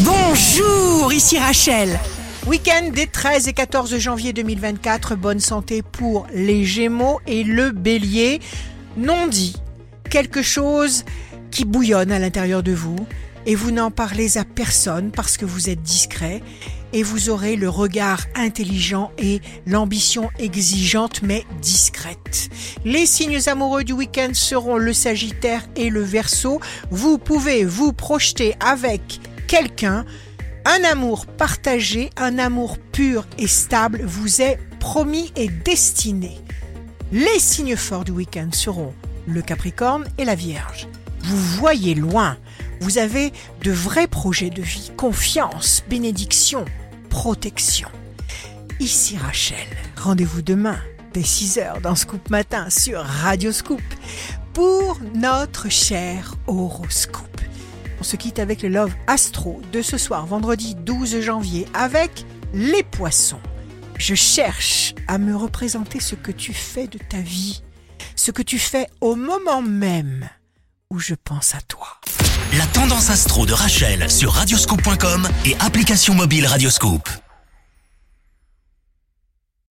Bonjour, ici Rachel. Week-end des 13 et 14 janvier 2024, bonne santé pour les Gémeaux et le Bélier. Non dit, quelque chose qui bouillonne à l'intérieur de vous et vous n'en parlez à personne parce que vous êtes discret et vous aurez le regard intelligent et l'ambition exigeante mais discrète. Les signes amoureux du week-end seront le Sagittaire et le Verseau. Vous pouvez vous projeter avec quelqu'un. Un amour partagé, un amour pur et stable vous est promis et destiné. Les signes forts du week-end seront le Capricorne et la Vierge. Vous voyez loin, vous avez de vrais projets de vie, confiance, bénédiction, protection. Ici Rachel, rendez-vous demain dès 6h dans Scoop Matin sur Radio Scoop pour notre cher horoscope. On se quitte avec le Love Astro de ce soir, vendredi 12 janvier, avec les poissons. Je cherche à me représenter ce que tu fais de ta vie, ce que tu fais au moment même où je pense à toi. La tendance astro de Rachel sur radioscope.com et application mobile Radioscope.